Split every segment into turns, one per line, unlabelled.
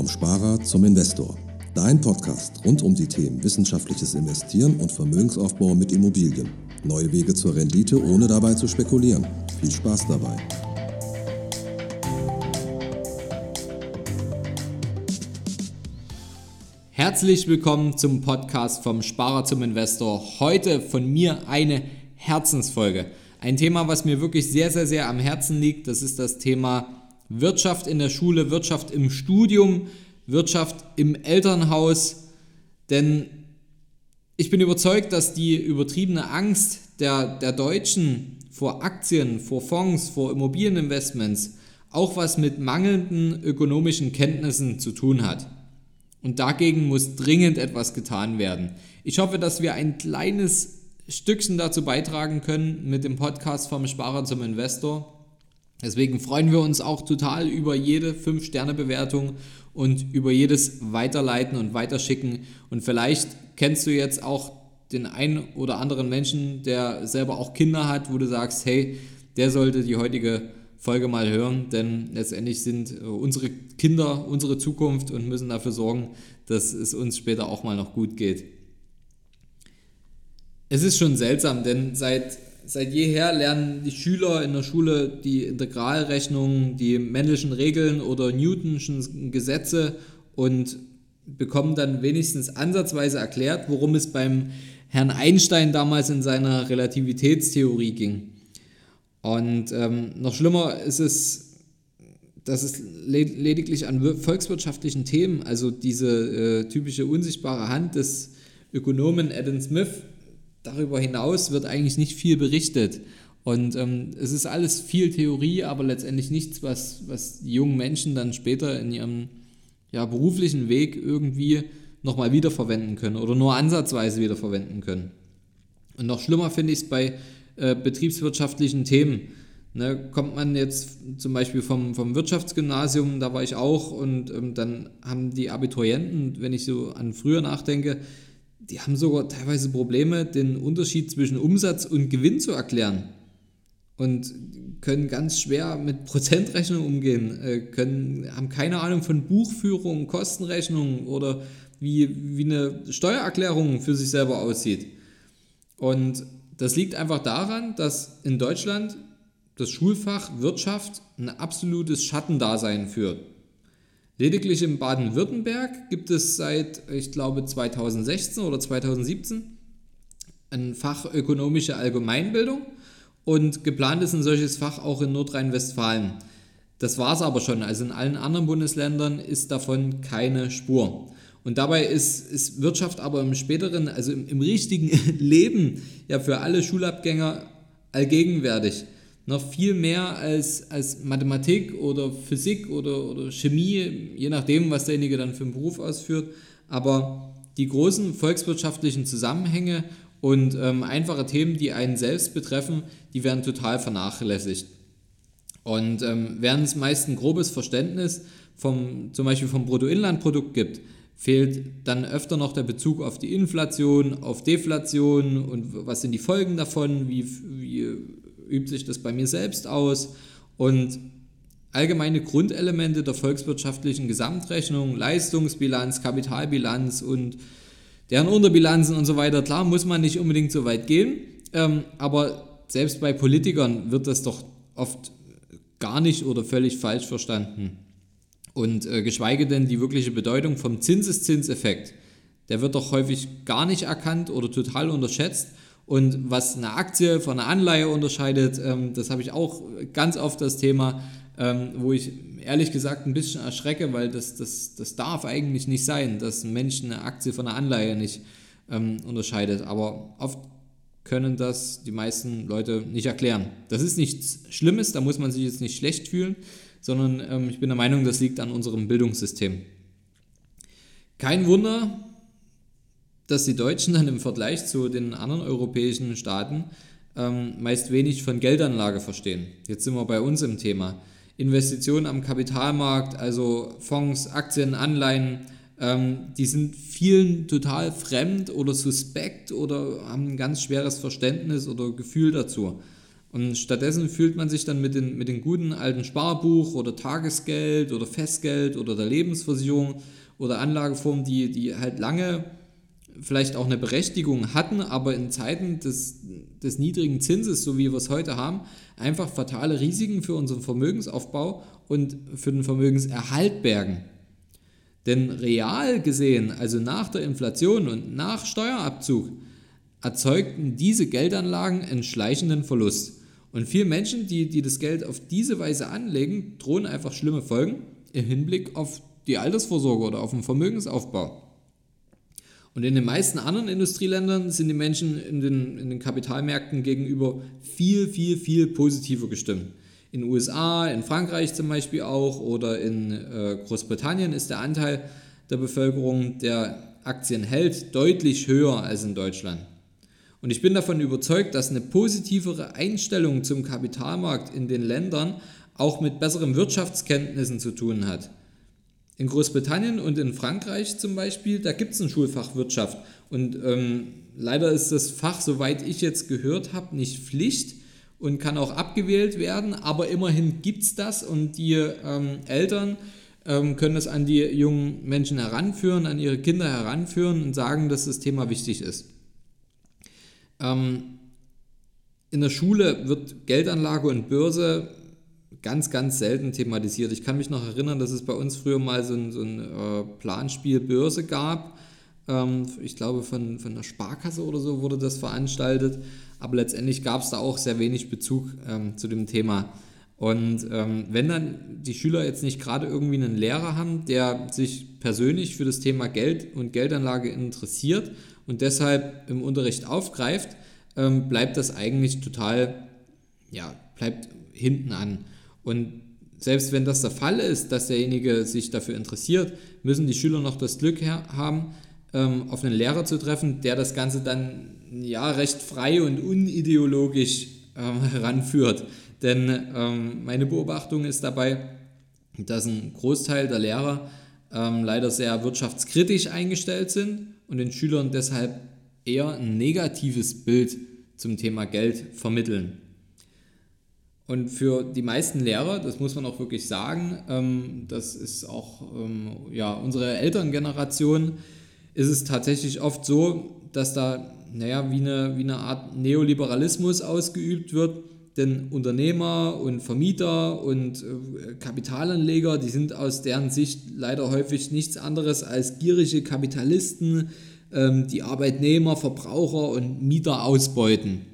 Vom Sparer zum Investor. Dein Podcast rund um die Themen wissenschaftliches Investieren und Vermögensaufbau mit Immobilien. Neue Wege zur Rendite, ohne dabei zu spekulieren. Viel Spaß dabei.
Herzlich willkommen zum Podcast vom Sparer zum Investor. Heute von mir eine Herzensfolge. Ein Thema, was mir wirklich sehr, sehr, sehr am Herzen liegt, das ist das Thema Wirtschaft in der Schule, Wirtschaft im Studium, Wirtschaft im Elternhaus. Denn ich bin überzeugt, dass die übertriebene Angst der, der Deutschen vor Aktien, vor Fonds, vor Immobilieninvestments auch was mit mangelnden ökonomischen Kenntnissen zu tun hat. Und dagegen muss dringend etwas getan werden. Ich hoffe, dass wir ein kleines Stückchen dazu beitragen können mit dem Podcast vom Sparer zum Investor. Deswegen freuen wir uns auch total über jede 5-Sterne-Bewertung und über jedes Weiterleiten und Weiterschicken. Und vielleicht kennst du jetzt auch den einen oder anderen Menschen, der selber auch Kinder hat, wo du sagst, hey, der sollte die heutige Folge mal hören, denn letztendlich sind unsere Kinder unsere Zukunft und müssen dafür sorgen, dass es uns später auch mal noch gut geht. Es ist schon seltsam, denn seit, seit jeher lernen die Schüler in der Schule die Integralrechnung, die männlichen Regeln oder Newtonschen Gesetze und bekommen dann wenigstens ansatzweise erklärt, worum es beim Herrn Einstein damals in seiner Relativitätstheorie ging. Und ähm, noch schlimmer ist es, dass es lediglich an volkswirtschaftlichen Themen, also diese äh, typische unsichtbare Hand des Ökonomen Adam Smith, darüber hinaus wird eigentlich nicht viel berichtet. Und ähm, es ist alles viel Theorie, aber letztendlich nichts, was, was jungen Menschen dann später in ihrem ja, beruflichen Weg irgendwie nochmal wiederverwenden können oder nur ansatzweise wiederverwenden können. Und noch schlimmer finde ich es bei äh, betriebswirtschaftlichen Themen. Ne, kommt man jetzt zum Beispiel vom, vom Wirtschaftsgymnasium, da war ich auch, und ähm, dann haben die Abiturienten, wenn ich so an früher nachdenke, die haben sogar teilweise Probleme, den Unterschied zwischen Umsatz und Gewinn zu erklären. Und können ganz schwer mit Prozentrechnung umgehen, äh, können, haben keine Ahnung von Buchführung, Kostenrechnung oder wie, wie eine Steuererklärung für sich selber aussieht. Und das liegt einfach daran, dass in Deutschland das Schulfach Wirtschaft ein absolutes Schattendasein führt. Lediglich in Baden-Württemberg gibt es seit, ich glaube, 2016 oder 2017 ein Fach ökonomische Allgemeinbildung und geplant ist ein solches Fach auch in Nordrhein-Westfalen. Das war es aber schon. Also in allen anderen Bundesländern ist davon keine Spur. Und dabei ist, ist Wirtschaft aber im späteren, also im, im richtigen Leben ja für alle Schulabgänger allgegenwärtig noch viel mehr als, als Mathematik oder Physik oder, oder Chemie, je nachdem, was derjenige dann für einen Beruf ausführt. Aber die großen volkswirtschaftlichen Zusammenhänge und ähm, einfache Themen, die einen selbst betreffen, die werden total vernachlässigt. Und ähm, während es meist ein grobes Verständnis vom, zum Beispiel vom Bruttoinlandprodukt gibt, fehlt dann öfter noch der Bezug auf die Inflation, auf Deflation und was sind die Folgen davon, wie, wie übt sich das bei mir selbst aus und allgemeine Grundelemente der volkswirtschaftlichen Gesamtrechnung, Leistungsbilanz, Kapitalbilanz und deren Unterbilanzen und so weiter. Klar muss man nicht unbedingt so weit gehen, ähm, aber selbst bei Politikern wird das doch oft gar nicht oder völlig falsch verstanden. Und äh, geschweige denn die wirkliche Bedeutung vom Zinseszinseffekt, der wird doch häufig gar nicht erkannt oder total unterschätzt. Und was eine Aktie von einer Anleihe unterscheidet, ähm, das habe ich auch ganz oft das Thema, ähm, wo ich ehrlich gesagt ein bisschen erschrecke, weil das, das, das darf eigentlich nicht sein, dass ein Mensch eine Aktie von einer Anleihe nicht ähm, unterscheidet. Aber oft können das die meisten Leute nicht erklären. Das ist nichts Schlimmes, da muss man sich jetzt nicht schlecht fühlen, sondern ähm, ich bin der Meinung, das liegt an unserem Bildungssystem. Kein Wunder, dass die Deutschen dann im Vergleich zu den anderen europäischen Staaten ähm, meist wenig von Geldanlage verstehen. Jetzt sind wir bei uns im Thema. Investitionen am Kapitalmarkt, also Fonds, Aktien, Anleihen, ähm, die sind vielen total fremd oder suspekt oder haben ein ganz schweres Verständnis oder Gefühl dazu. Und stattdessen fühlt man sich dann mit den, mit den guten alten Sparbuch oder Tagesgeld oder Festgeld oder der Lebensversicherung oder Anlageformen, die, die halt lange vielleicht auch eine Berechtigung hatten, aber in Zeiten des, des niedrigen Zinses, so wie wir es heute haben, einfach fatale Risiken für unseren Vermögensaufbau und für den Vermögenserhalt bergen. Denn real gesehen, also nach der Inflation und nach Steuerabzug, erzeugten diese Geldanlagen einen schleichenden Verlust. Und viele Menschen, die, die das Geld auf diese Weise anlegen, drohen einfach schlimme Folgen im Hinblick auf die Altersvorsorge oder auf den Vermögensaufbau. Und in den meisten anderen Industrieländern sind die Menschen in den, in den Kapitalmärkten gegenüber viel, viel, viel positiver gestimmt. In den USA, in Frankreich zum Beispiel auch oder in äh, Großbritannien ist der Anteil der Bevölkerung, der Aktien hält, deutlich höher als in Deutschland. Und ich bin davon überzeugt, dass eine positivere Einstellung zum Kapitalmarkt in den Ländern auch mit besseren Wirtschaftskenntnissen zu tun hat. In Großbritannien und in Frankreich zum Beispiel, da gibt es ein Schulfach Wirtschaft. Und ähm, leider ist das Fach, soweit ich jetzt gehört habe, nicht Pflicht und kann auch abgewählt werden. Aber immerhin gibt es das und die ähm, Eltern ähm, können das an die jungen Menschen heranführen, an ihre Kinder heranführen und sagen, dass das Thema wichtig ist. Ähm, in der Schule wird Geldanlage und Börse ganz, ganz selten thematisiert. Ich kann mich noch erinnern, dass es bei uns früher mal so ein, so ein äh, Planspiel Börse gab. Ähm, ich glaube, von, von der Sparkasse oder so wurde das veranstaltet. Aber letztendlich gab es da auch sehr wenig Bezug ähm, zu dem Thema. Und ähm, wenn dann die Schüler jetzt nicht gerade irgendwie einen Lehrer haben, der sich persönlich für das Thema Geld und Geldanlage interessiert und deshalb im Unterricht aufgreift, ähm, bleibt das eigentlich total, ja, bleibt hinten an. Und selbst wenn das der Fall ist, dass derjenige sich dafür interessiert, müssen die Schüler noch das Glück haben, ähm, auf einen Lehrer zu treffen, der das Ganze dann ja recht frei und unideologisch ähm, heranführt. Denn ähm, meine Beobachtung ist dabei, dass ein Großteil der Lehrer leider sehr wirtschaftskritisch eingestellt sind und den Schülern deshalb eher ein negatives Bild zum Thema Geld vermitteln. Und für die meisten Lehrer, das muss man auch wirklich sagen, ähm, das ist auch ähm, ja, unsere Elterngeneration, ist es tatsächlich oft so, dass da naja, wie, eine, wie eine Art Neoliberalismus ausgeübt wird. Denn Unternehmer und Vermieter und äh, Kapitalanleger, die sind aus deren Sicht leider häufig nichts anderes als gierige Kapitalisten, ähm, die Arbeitnehmer, Verbraucher und Mieter ausbeuten.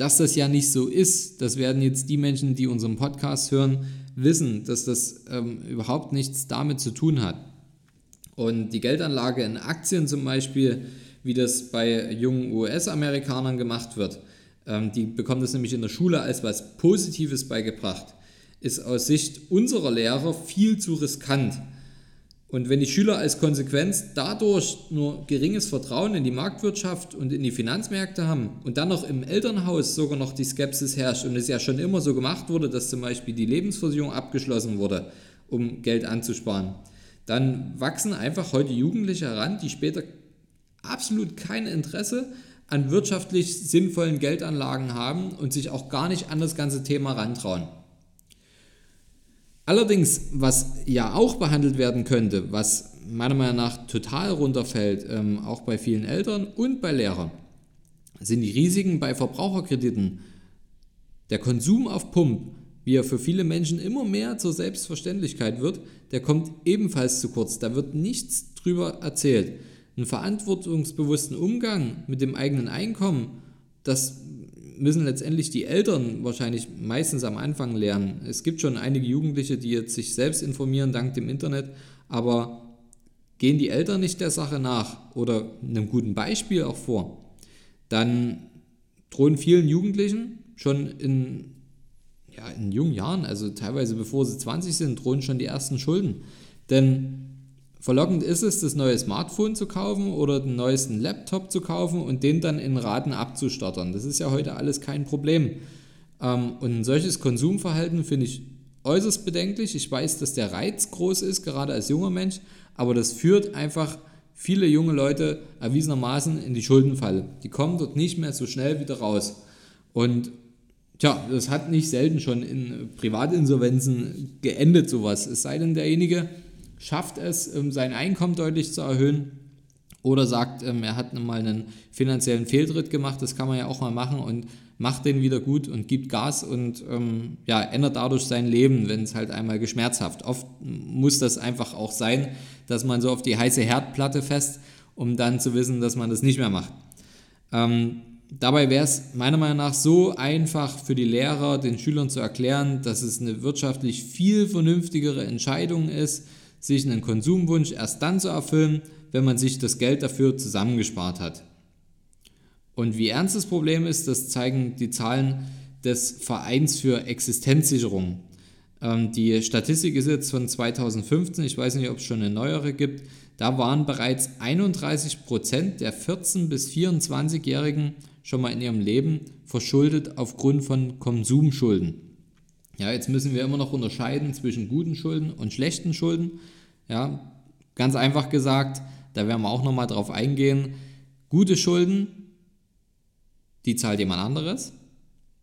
Dass das ja nicht so ist, das werden jetzt die Menschen, die unseren Podcast hören, wissen, dass das ähm, überhaupt nichts damit zu tun hat. Und die Geldanlage in Aktien zum Beispiel, wie das bei jungen US-Amerikanern gemacht wird, ähm, die bekommen das nämlich in der Schule als was Positives beigebracht, ist aus Sicht unserer Lehrer viel zu riskant. Und wenn die Schüler als Konsequenz dadurch nur geringes Vertrauen in die Marktwirtschaft und in die Finanzmärkte haben und dann noch im Elternhaus sogar noch die Skepsis herrscht und es ja schon immer so gemacht wurde, dass zum Beispiel die Lebensversicherung abgeschlossen wurde, um Geld anzusparen, dann wachsen einfach heute Jugendliche heran, die später absolut kein Interesse an wirtschaftlich sinnvollen Geldanlagen haben und sich auch gar nicht an das ganze Thema rantrauen. Allerdings, was ja auch behandelt werden könnte, was meiner Meinung nach total runterfällt, ähm, auch bei vielen Eltern und bei Lehrern, sind die Risiken bei Verbraucherkrediten. Der Konsum auf Pump, wie er für viele Menschen immer mehr zur Selbstverständlichkeit wird, der kommt ebenfalls zu kurz. Da wird nichts drüber erzählt. Einen verantwortungsbewussten Umgang mit dem eigenen Einkommen, das müssen letztendlich die Eltern wahrscheinlich meistens am Anfang lernen. Es gibt schon einige Jugendliche, die jetzt sich selbst informieren dank dem Internet, aber gehen die Eltern nicht der Sache nach oder einem guten Beispiel auch vor, dann drohen vielen Jugendlichen schon in, ja, in jungen Jahren, also teilweise bevor sie 20 sind, drohen schon die ersten Schulden. Denn Verlockend ist es, das neue Smartphone zu kaufen oder den neuesten Laptop zu kaufen und den dann in Raten abzustottern. Das ist ja heute alles kein Problem. Ähm, und ein solches Konsumverhalten finde ich äußerst bedenklich. Ich weiß, dass der Reiz groß ist, gerade als junger Mensch, aber das führt einfach viele junge Leute erwiesenermaßen in die Schuldenfalle. Die kommen dort nicht mehr so schnell wieder raus. Und tja, das hat nicht selten schon in Privatinsolvenzen geendet, sowas. Es sei denn, derjenige schafft es, ähm, sein Einkommen deutlich zu erhöhen oder sagt, ähm, er hat mal einen finanziellen Fehltritt gemacht, das kann man ja auch mal machen und macht den wieder gut und gibt Gas und ähm, ja, ändert dadurch sein Leben, wenn es halt einmal geschmerzhaft. Oft muss das einfach auch sein, dass man so auf die heiße Herdplatte fest, um dann zu wissen, dass man das nicht mehr macht. Ähm, dabei wäre es meiner Meinung nach so einfach für die Lehrer, den Schülern zu erklären, dass es eine wirtschaftlich viel vernünftigere Entscheidung ist, sich einen Konsumwunsch erst dann zu erfüllen, wenn man sich das Geld dafür zusammengespart hat. Und wie ernst das Problem ist, das zeigen die Zahlen des Vereins für Existenzsicherung. Ähm, die Statistik ist jetzt von 2015, ich weiß nicht, ob es schon eine neuere gibt. Da waren bereits 31 Prozent der 14- bis 24-Jährigen schon mal in ihrem Leben verschuldet aufgrund von Konsumschulden. Ja, jetzt müssen wir immer noch unterscheiden zwischen guten Schulden und schlechten Schulden. Ja, ganz einfach gesagt, da werden wir auch nochmal drauf eingehen. Gute Schulden, die zahlt jemand anderes.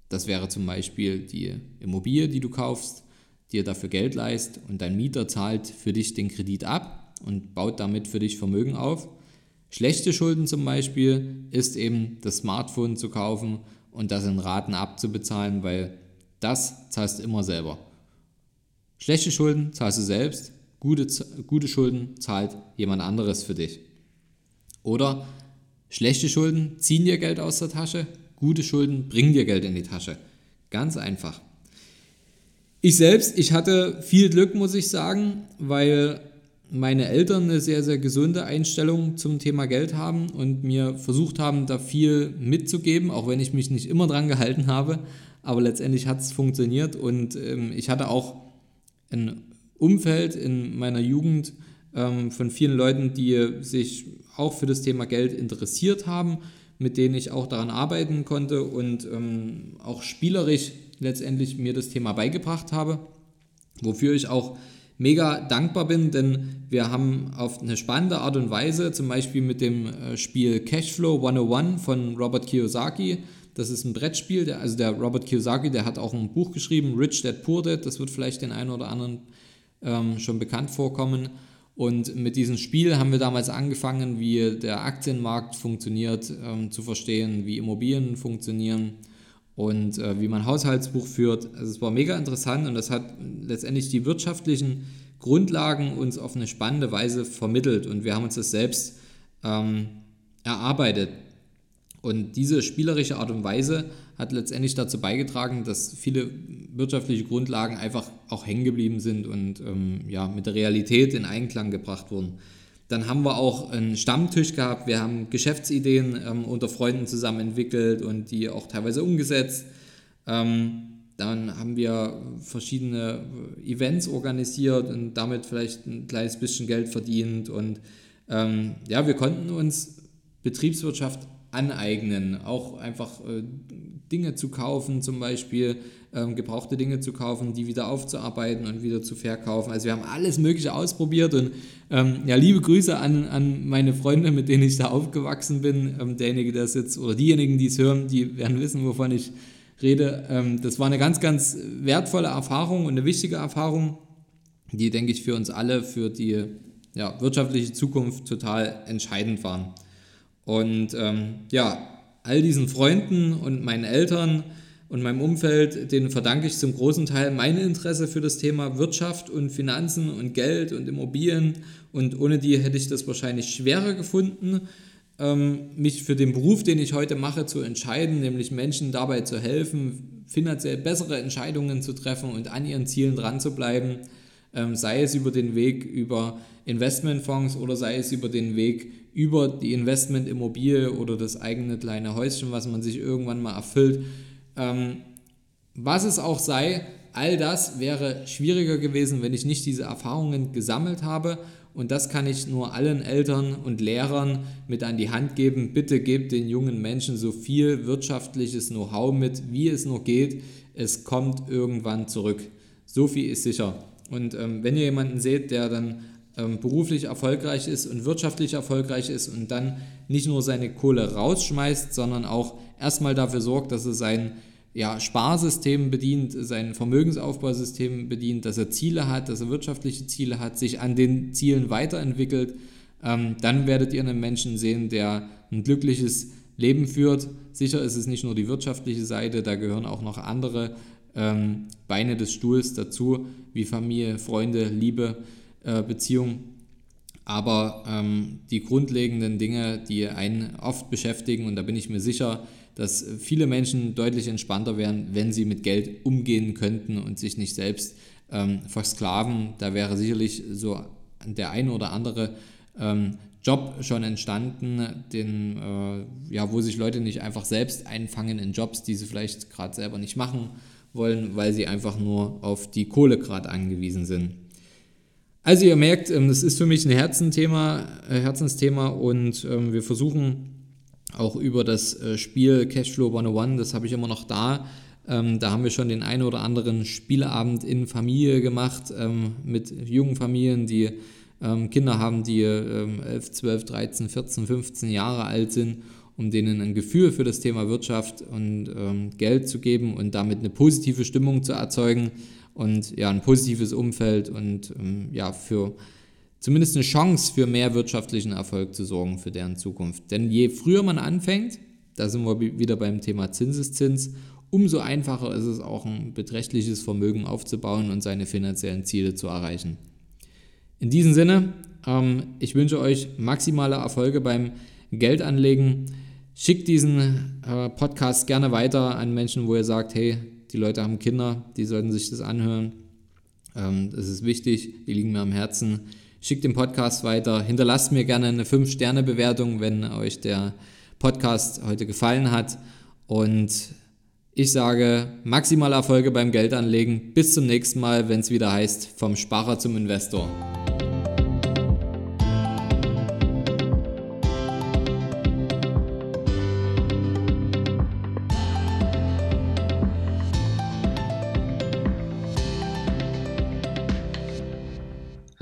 Das wäre zum Beispiel die Immobilie, die du kaufst, dir dafür Geld leist und dein Mieter zahlt für dich den Kredit ab und baut damit für dich Vermögen auf. Schlechte Schulden zum Beispiel ist eben das Smartphone zu kaufen und das in Raten abzubezahlen, weil das zahlst du immer selber. Schlechte Schulden zahlst du selbst, gute, gute Schulden zahlt jemand anderes für dich. Oder schlechte Schulden ziehen dir Geld aus der Tasche, gute Schulden bringen dir Geld in die Tasche. Ganz einfach. Ich selbst, ich hatte viel Glück, muss ich sagen, weil meine Eltern eine sehr, sehr gesunde Einstellung zum Thema Geld haben und mir versucht haben, da viel mitzugeben, auch wenn ich mich nicht immer dran gehalten habe aber letztendlich hat es funktioniert und ähm, ich hatte auch ein Umfeld in meiner Jugend ähm, von vielen Leuten, die sich auch für das Thema Geld interessiert haben, mit denen ich auch daran arbeiten konnte und ähm, auch spielerisch letztendlich mir das Thema beigebracht habe, wofür ich auch mega dankbar bin, denn wir haben auf eine spannende Art und Weise, zum Beispiel mit dem äh, Spiel Cashflow 101 von Robert Kiyosaki, das ist ein Brettspiel, der, also der Robert Kiyosaki, der hat auch ein Buch geschrieben, Rich Dad Poor Dad, das wird vielleicht den einen oder anderen ähm, schon bekannt vorkommen. Und mit diesem Spiel haben wir damals angefangen, wie der Aktienmarkt funktioniert, ähm, zu verstehen, wie Immobilien funktionieren und äh, wie man Haushaltsbuch führt. Also es war mega interessant und das hat letztendlich die wirtschaftlichen Grundlagen uns auf eine spannende Weise vermittelt und wir haben uns das selbst ähm, erarbeitet. Und diese spielerische Art und Weise hat letztendlich dazu beigetragen, dass viele wirtschaftliche Grundlagen einfach auch hängen geblieben sind und ähm, ja, mit der Realität in Einklang gebracht wurden. Dann haben wir auch einen Stammtisch gehabt, wir haben Geschäftsideen ähm, unter Freunden zusammen entwickelt und die auch teilweise umgesetzt. Ähm, dann haben wir verschiedene Events organisiert und damit vielleicht ein kleines bisschen Geld verdient. Und ähm, ja, wir konnten uns Betriebswirtschaft aneignen, auch einfach äh, Dinge zu kaufen, zum Beispiel ähm, gebrauchte Dinge zu kaufen, die wieder aufzuarbeiten und wieder zu verkaufen. Also wir haben alles Mögliche ausprobiert und ähm, ja, liebe Grüße an, an meine Freunde, mit denen ich da aufgewachsen bin. Ähm, derjenige, der es jetzt, oder diejenigen, die es hören, die werden wissen, wovon ich rede. Ähm, das war eine ganz, ganz wertvolle Erfahrung und eine wichtige Erfahrung, die, denke ich, für uns alle, für die ja, wirtschaftliche Zukunft total entscheidend waren. Und ähm, ja, all diesen Freunden und meinen Eltern und meinem Umfeld, denen verdanke ich zum großen Teil mein Interesse für das Thema Wirtschaft und Finanzen und Geld und Immobilien. Und ohne die hätte ich das wahrscheinlich schwerer gefunden, ähm, mich für den Beruf, den ich heute mache, zu entscheiden, nämlich Menschen dabei zu helfen, finanziell bessere Entscheidungen zu treffen und an ihren Zielen dran zu bleiben, ähm, sei es über den Weg über Investmentfonds oder sei es über den Weg über die Investmentimmobilie oder das eigene kleine Häuschen, was man sich irgendwann mal erfüllt. Ähm, was es auch sei, all das wäre schwieriger gewesen, wenn ich nicht diese Erfahrungen gesammelt habe. Und das kann ich nur allen Eltern und Lehrern mit an die Hand geben. Bitte gebt den jungen Menschen so viel wirtschaftliches Know-how mit, wie es nur geht. Es kommt irgendwann zurück. So viel ist sicher. Und ähm, wenn ihr jemanden seht, der dann ähm, beruflich erfolgreich ist und wirtschaftlich erfolgreich ist und dann nicht nur seine Kohle rausschmeißt, sondern auch erstmal dafür sorgt, dass er sein ja, Sparsystem bedient, sein Vermögensaufbausystem bedient, dass er Ziele hat, dass er wirtschaftliche Ziele hat, sich an den Zielen weiterentwickelt, ähm, dann werdet ihr einen Menschen sehen, der ein glückliches Leben führt. Sicher ist es nicht nur die wirtschaftliche Seite, da gehören auch noch andere ähm, Beine des Stuhls dazu, wie Familie, Freunde, Liebe, äh, Beziehung. Aber ähm, die grundlegenden Dinge, die einen oft beschäftigen, und da bin ich mir sicher, dass viele Menschen deutlich entspannter wären, wenn sie mit Geld umgehen könnten und sich nicht selbst ähm, versklaven. Da wäre sicherlich so der eine oder andere ähm, Job schon entstanden, den, äh, ja, wo sich Leute nicht einfach selbst einfangen in Jobs, die sie vielleicht gerade selber nicht machen wollen, weil sie einfach nur auf die Kohle gerade angewiesen sind. Also ihr merkt, ähm, das ist für mich ein Herzensthema, äh, Herzensthema und ähm, wir versuchen auch über das äh, Spiel Cashflow 101, das habe ich immer noch da. Ähm, da haben wir schon den einen oder anderen Spielabend in Familie gemacht mit jungen Familien, die Kinder haben, die 11, 12, 13, 14, 15 Jahre alt sind, um denen ein Gefühl für das Thema Wirtschaft und Geld zu geben und damit eine positive Stimmung zu erzeugen und ja, ein positives Umfeld und ähm, ja, für zumindest eine Chance für mehr wirtschaftlichen Erfolg zu sorgen für deren Zukunft. Denn je früher man anfängt, da sind wir wieder beim Thema Zinseszins, umso einfacher ist es auch ein beträchtliches Vermögen aufzubauen und seine finanziellen Ziele zu erreichen. In diesem Sinne, ähm, ich wünsche euch maximale Erfolge beim Geldanlegen. Schickt diesen äh, Podcast gerne weiter an Menschen, wo ihr sagt, hey, die Leute haben Kinder, die sollten sich das anhören. Ähm, das ist wichtig, die liegen mir am Herzen. Schickt den Podcast weiter, hinterlasst mir gerne eine 5-Sterne-Bewertung, wenn euch der Podcast heute gefallen hat. Und ich sage maximale Erfolge beim Geldanlegen. Bis zum nächsten Mal, wenn es wieder heißt, vom Sparer zum Investor.